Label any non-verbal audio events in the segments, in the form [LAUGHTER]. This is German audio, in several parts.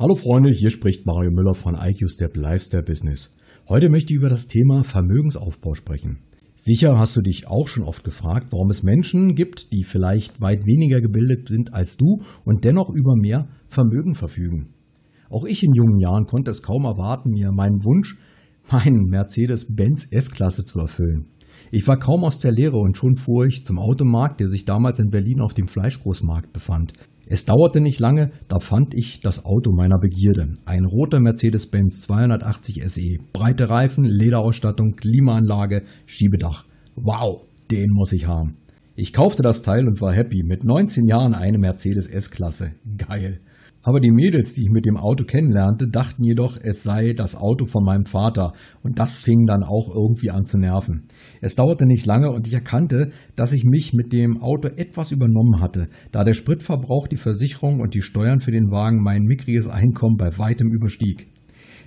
Hallo Freunde, hier spricht Mario Müller von IQ Step Lifestyle Business. Heute möchte ich über das Thema Vermögensaufbau sprechen. Sicher hast du dich auch schon oft gefragt, warum es Menschen gibt, die vielleicht weit weniger gebildet sind als du und dennoch über mehr Vermögen verfügen. Auch ich in jungen Jahren konnte es kaum erwarten, mir meinen Wunsch, meinen Mercedes-Benz S-Klasse zu erfüllen. Ich war kaum aus der Lehre und schon fuhr ich zum Automarkt, der sich damals in Berlin auf dem Fleischgroßmarkt befand. Es dauerte nicht lange, da fand ich das Auto meiner Begierde. Ein roter Mercedes-Benz 280 SE. Breite Reifen, Lederausstattung, Klimaanlage, Schiebedach. Wow, den muss ich haben. Ich kaufte das Teil und war happy. Mit 19 Jahren eine Mercedes S-Klasse. Geil. Aber die Mädels, die ich mit dem Auto kennenlernte, dachten jedoch, es sei das Auto von meinem Vater. Und das fing dann auch irgendwie an zu nerven. Es dauerte nicht lange und ich erkannte, dass ich mich mit dem Auto etwas übernommen hatte, da der Spritverbrauch, die Versicherung und die Steuern für den Wagen mein mickriges Einkommen bei weitem überstieg.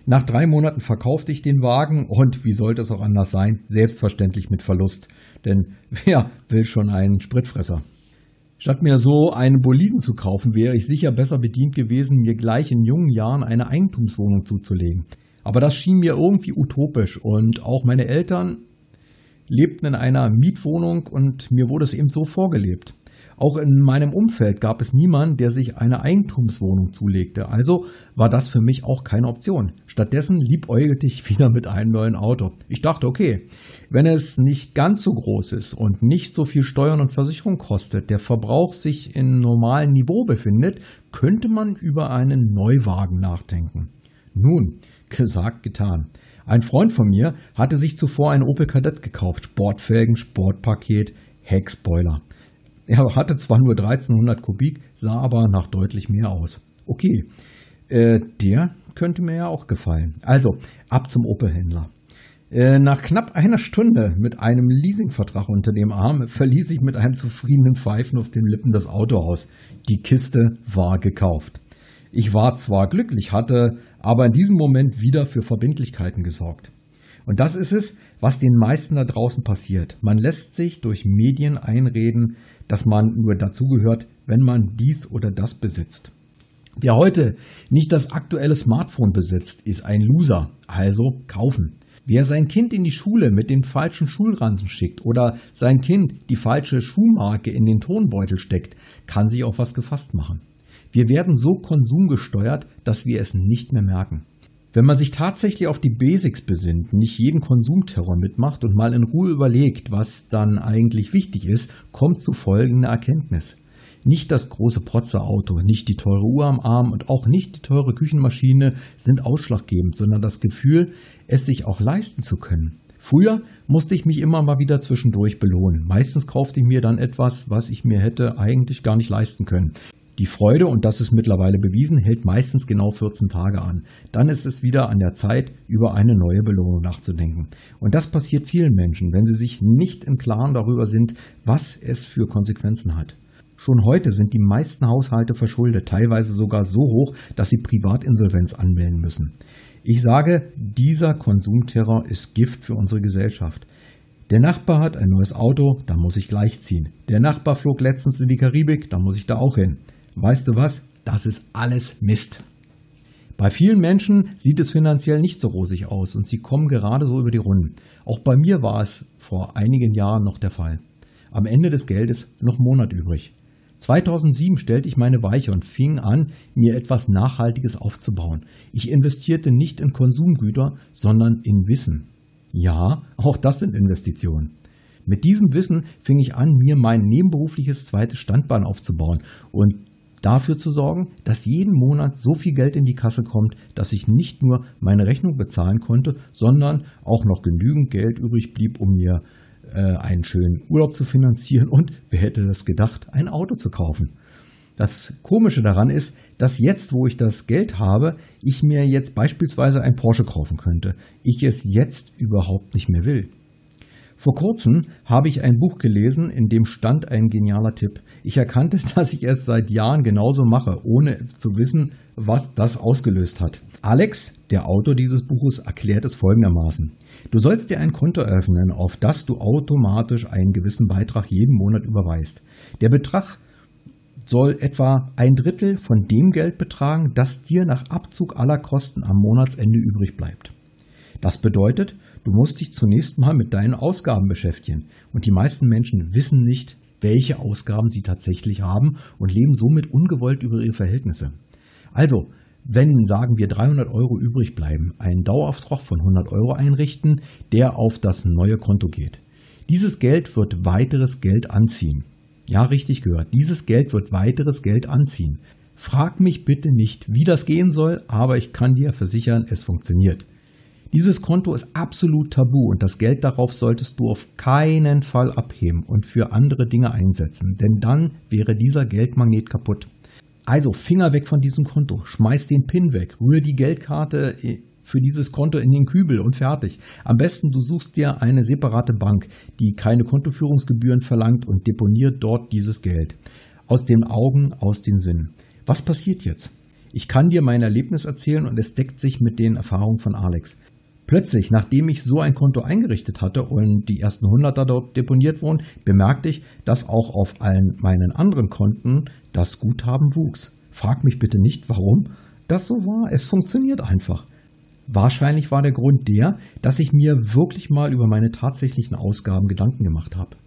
Nach drei Monaten verkaufte ich den Wagen und, wie sollte es auch anders sein, selbstverständlich mit Verlust. Denn [LAUGHS] wer will schon einen Spritfresser? Statt mir so einen Boliden zu kaufen, wäre ich sicher besser bedient gewesen, mir gleich in jungen Jahren eine Eigentumswohnung zuzulegen. Aber das schien mir irgendwie utopisch und auch meine Eltern lebten in einer Mietwohnung und mir wurde es eben so vorgelebt. Auch in meinem Umfeld gab es niemanden, der sich eine Eigentumswohnung zulegte. Also war das für mich auch keine Option. Stattdessen liebäugelte ich wieder mit einem neuen Auto. Ich dachte, okay, wenn es nicht ganz so groß ist und nicht so viel Steuern und Versicherung kostet, der Verbrauch sich in normalen Niveau befindet, könnte man über einen Neuwagen nachdenken. Nun, gesagt, getan. Ein Freund von mir hatte sich zuvor ein Opel Kadett gekauft. Sportfelgen, Sportpaket, Heckspoiler. Er hatte zwar nur 1300 Kubik, sah aber nach deutlich mehr aus. Okay, äh, der könnte mir ja auch gefallen. Also, ab zum Opel-Händler. Äh, nach knapp einer Stunde mit einem Leasingvertrag unter dem Arm verließ ich mit einem zufriedenen Pfeifen auf den Lippen das Autohaus. Die Kiste war gekauft. Ich war zwar glücklich, hatte aber in diesem Moment wieder für Verbindlichkeiten gesorgt. Und das ist es, was den meisten da draußen passiert. Man lässt sich durch Medien einreden, dass man nur dazugehört, wenn man dies oder das besitzt. Wer heute nicht das aktuelle Smartphone besitzt, ist ein Loser, also kaufen. Wer sein Kind in die Schule mit den falschen Schulranzen schickt oder sein Kind die falsche Schuhmarke in den Tonbeutel steckt, kann sich auf was gefasst machen. Wir werden so konsumgesteuert, dass wir es nicht mehr merken. Wenn man sich tatsächlich auf die Basics besinnt, nicht jeden Konsumterror mitmacht und mal in Ruhe überlegt, was dann eigentlich wichtig ist, kommt zu folgender Erkenntnis. Nicht das große Protzerauto, nicht die teure Uhr am Arm und auch nicht die teure Küchenmaschine sind ausschlaggebend, sondern das Gefühl, es sich auch leisten zu können. Früher musste ich mich immer mal wieder zwischendurch belohnen. Meistens kaufte ich mir dann etwas, was ich mir hätte eigentlich gar nicht leisten können. Die Freude, und das ist mittlerweile bewiesen, hält meistens genau 14 Tage an. Dann ist es wieder an der Zeit, über eine neue Belohnung nachzudenken. Und das passiert vielen Menschen, wenn sie sich nicht im Klaren darüber sind, was es für Konsequenzen hat. Schon heute sind die meisten Haushalte verschuldet, teilweise sogar so hoch, dass sie Privatinsolvenz anmelden müssen. Ich sage, dieser Konsumterror ist Gift für unsere Gesellschaft. Der Nachbar hat ein neues Auto, da muss ich gleich ziehen. Der Nachbar flog letztens in die Karibik, da muss ich da auch hin. Weißt du was? Das ist alles Mist. Bei vielen Menschen sieht es finanziell nicht so rosig aus und sie kommen gerade so über die Runden. Auch bei mir war es vor einigen Jahren noch der Fall. Am Ende des Geldes noch Monat übrig. 2007 stellte ich meine Weiche und fing an, mir etwas Nachhaltiges aufzubauen. Ich investierte nicht in Konsumgüter, sondern in Wissen. Ja, auch das sind Investitionen. Mit diesem Wissen fing ich an, mir mein nebenberufliches zweites Standbein aufzubauen und dafür zu sorgen, dass jeden Monat so viel Geld in die Kasse kommt, dass ich nicht nur meine Rechnung bezahlen konnte, sondern auch noch genügend Geld übrig blieb, um mir äh, einen schönen Urlaub zu finanzieren und, wer hätte das gedacht, ein Auto zu kaufen. Das Komische daran ist, dass jetzt, wo ich das Geld habe, ich mir jetzt beispielsweise ein Porsche kaufen könnte. Ich es jetzt überhaupt nicht mehr will. Vor kurzem habe ich ein Buch gelesen, in dem stand ein genialer Tipp. Ich erkannte, [LAUGHS] dass ich es seit Jahren genauso mache, ohne zu wissen, was das ausgelöst hat. Alex, der Autor dieses Buches, erklärt es folgendermaßen. Du sollst dir ein Konto eröffnen, auf das du automatisch einen gewissen Beitrag jeden Monat überweist. Der Betrag soll etwa ein Drittel von dem Geld betragen, das dir nach Abzug aller Kosten am Monatsende übrig bleibt. Das bedeutet, du musst dich zunächst mal mit deinen Ausgaben beschäftigen. Und die meisten Menschen wissen nicht, welche Ausgaben sie tatsächlich haben und leben somit ungewollt über ihre Verhältnisse. Also, wenn, sagen wir, 300 Euro übrig bleiben, einen Dauerauftrag von 100 Euro einrichten, der auf das neue Konto geht. Dieses Geld wird weiteres Geld anziehen. Ja, richtig gehört. Dieses Geld wird weiteres Geld anziehen. Frag mich bitte nicht, wie das gehen soll, aber ich kann dir versichern, es funktioniert. Dieses Konto ist absolut tabu und das Geld darauf solltest du auf keinen Fall abheben und für andere Dinge einsetzen, denn dann wäre dieser Geldmagnet kaputt. Also Finger weg von diesem Konto, schmeiß den PIN weg, rühre die Geldkarte für dieses Konto in den Kübel und fertig. Am besten du suchst dir eine separate Bank, die keine Kontoführungsgebühren verlangt und deponiert dort dieses Geld. Aus den Augen, aus den Sinn. Was passiert jetzt? Ich kann dir mein Erlebnis erzählen und es deckt sich mit den Erfahrungen von Alex. Plötzlich, nachdem ich so ein Konto eingerichtet hatte und die ersten Hunderter dort deponiert wurden, bemerkte ich, dass auch auf allen meinen anderen Konten das Guthaben wuchs. Frag mich bitte nicht, warum das so war. Es funktioniert einfach. Wahrscheinlich war der Grund der, dass ich mir wirklich mal über meine tatsächlichen Ausgaben Gedanken gemacht habe.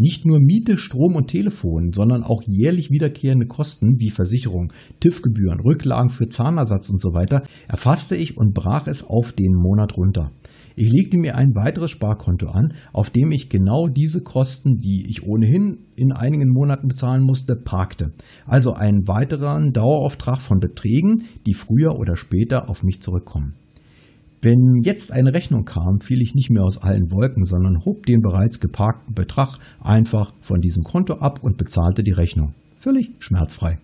Nicht nur Miete, Strom und Telefon, sondern auch jährlich wiederkehrende Kosten wie Versicherung, TÜV-Gebühren, Rücklagen für Zahnersatz und so weiter erfasste ich und brach es auf den Monat runter. Ich legte mir ein weiteres Sparkonto an, auf dem ich genau diese Kosten, die ich ohnehin in einigen Monaten bezahlen musste, parkte. Also einen weiteren Dauerauftrag von Beträgen, die früher oder später auf mich zurückkommen. Wenn jetzt eine Rechnung kam, fiel ich nicht mehr aus allen Wolken, sondern hob den bereits geparkten Betrag einfach von diesem Konto ab und bezahlte die Rechnung. Völlig schmerzfrei.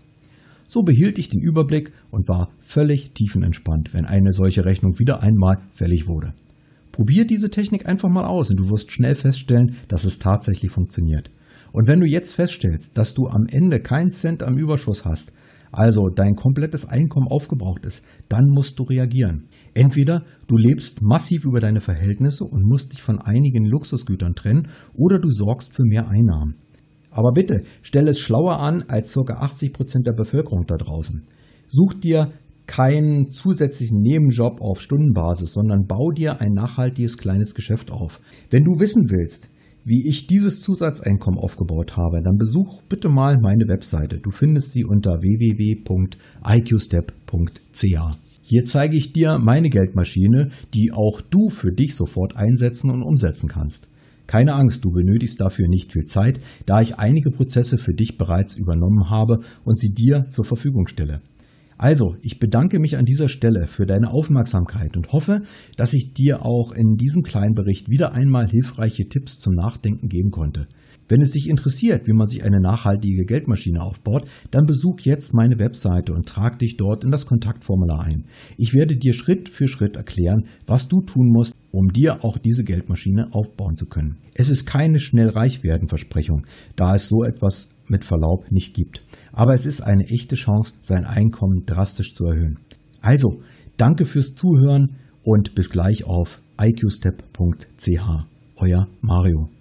So behielt ich den Überblick und war völlig tiefenentspannt, wenn eine solche Rechnung wieder einmal fällig wurde. Probier diese Technik einfach mal aus und du wirst schnell feststellen, dass es tatsächlich funktioniert. Und wenn du jetzt feststellst, dass du am Ende keinen Cent am Überschuss hast, also dein komplettes Einkommen aufgebraucht ist, dann musst du reagieren. Entweder du lebst massiv über deine Verhältnisse und musst dich von einigen Luxusgütern trennen, oder du sorgst für mehr Einnahmen. Aber bitte, stell es schlauer an als ca. 80 Prozent der Bevölkerung da draußen. Such dir keinen zusätzlichen Nebenjob auf Stundenbasis, sondern bau dir ein nachhaltiges kleines Geschäft auf. Wenn du wissen willst, wie ich dieses Zusatzeinkommen aufgebaut habe, dann besuch bitte mal meine Webseite. Du findest sie unter www.iqstep.ch. Hier zeige ich dir meine Geldmaschine, die auch du für dich sofort einsetzen und umsetzen kannst. Keine Angst, du benötigst dafür nicht viel Zeit, da ich einige Prozesse für dich bereits übernommen habe und sie dir zur Verfügung stelle. Also, ich bedanke mich an dieser Stelle für deine Aufmerksamkeit und hoffe, dass ich dir auch in diesem kleinen Bericht wieder einmal hilfreiche Tipps zum Nachdenken geben konnte. Wenn es dich interessiert, wie man sich eine nachhaltige Geldmaschine aufbaut, dann besuch jetzt meine Webseite und trag dich dort in das Kontaktformular ein. Ich werde dir Schritt für Schritt erklären, was du tun musst, um dir auch diese Geldmaschine aufbauen zu können. Es ist keine schnell reich werden Versprechung, da es so etwas mit Verlaub nicht gibt. Aber es ist eine echte Chance, sein Einkommen drastisch zu erhöhen. Also, danke fürs Zuhören und bis gleich auf iqstep.ch. Euer Mario.